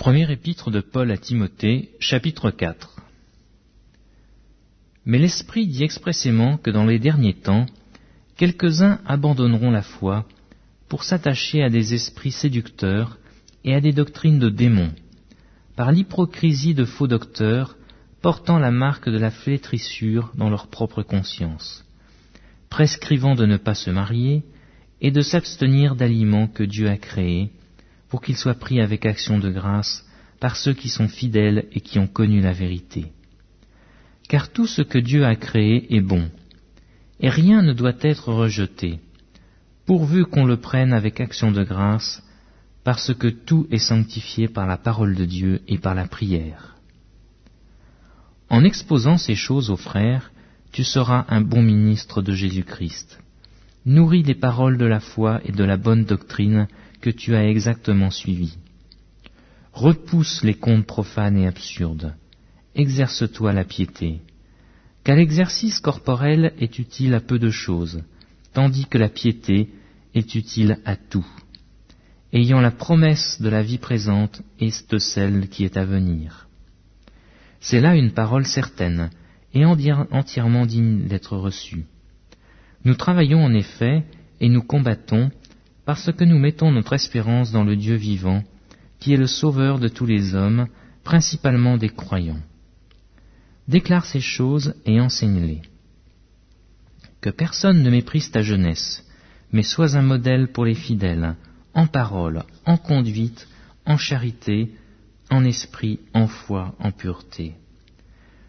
Premier épître de Paul à Timothée, chapitre 4 Mais l'Esprit dit expressément que dans les derniers temps, quelques-uns abandonneront la foi pour s'attacher à des esprits séducteurs et à des doctrines de démons, par l'hypocrisie de faux docteurs portant la marque de la flétrissure dans leur propre conscience, prescrivant de ne pas se marier et de s'abstenir d'aliments que Dieu a créés, pour qu'il soit pris avec action de grâce par ceux qui sont fidèles et qui ont connu la vérité. Car tout ce que Dieu a créé est bon, et rien ne doit être rejeté, pourvu qu'on le prenne avec action de grâce, parce que tout est sanctifié par la parole de Dieu et par la prière. En exposant ces choses aux frères, tu seras un bon ministre de Jésus-Christ. Nourris les paroles de la foi et de la bonne doctrine que tu as exactement suivi. Repousse les contes profanes et absurdes. Exerce-toi la piété. Car l'exercice corporel est utile à peu de choses, tandis que la piété est utile à tout, ayant la promesse de la vie présente et de celle qui est à venir. C'est là une parole certaine et entièrement digne d'être reçue. Nous travaillons en effet et nous combattons parce que nous mettons notre espérance dans le Dieu vivant, qui est le Sauveur de tous les hommes, principalement des croyants. Déclare ces choses et enseigne-les. Que personne ne méprise ta jeunesse, mais sois un modèle pour les fidèles, en parole, en conduite, en charité, en esprit, en foi, en pureté.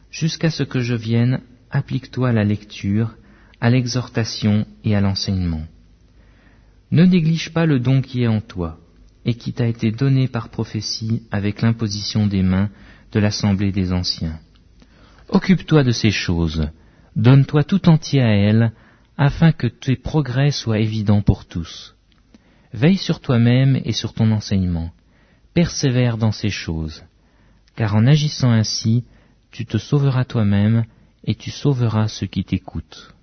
Jusqu'à ce que je vienne, applique-toi à la lecture, à l'exhortation et à l'enseignement. Ne néglige pas le don qui est en toi, et qui t'a été donné par prophétie avec l'imposition des mains de l'assemblée des anciens. Occupe-toi de ces choses, donne-toi tout entier à elles, afin que tes progrès soient évidents pour tous. Veille sur toi-même et sur ton enseignement, persévère dans ces choses, car en agissant ainsi, tu te sauveras toi-même et tu sauveras ceux qui t'écoutent.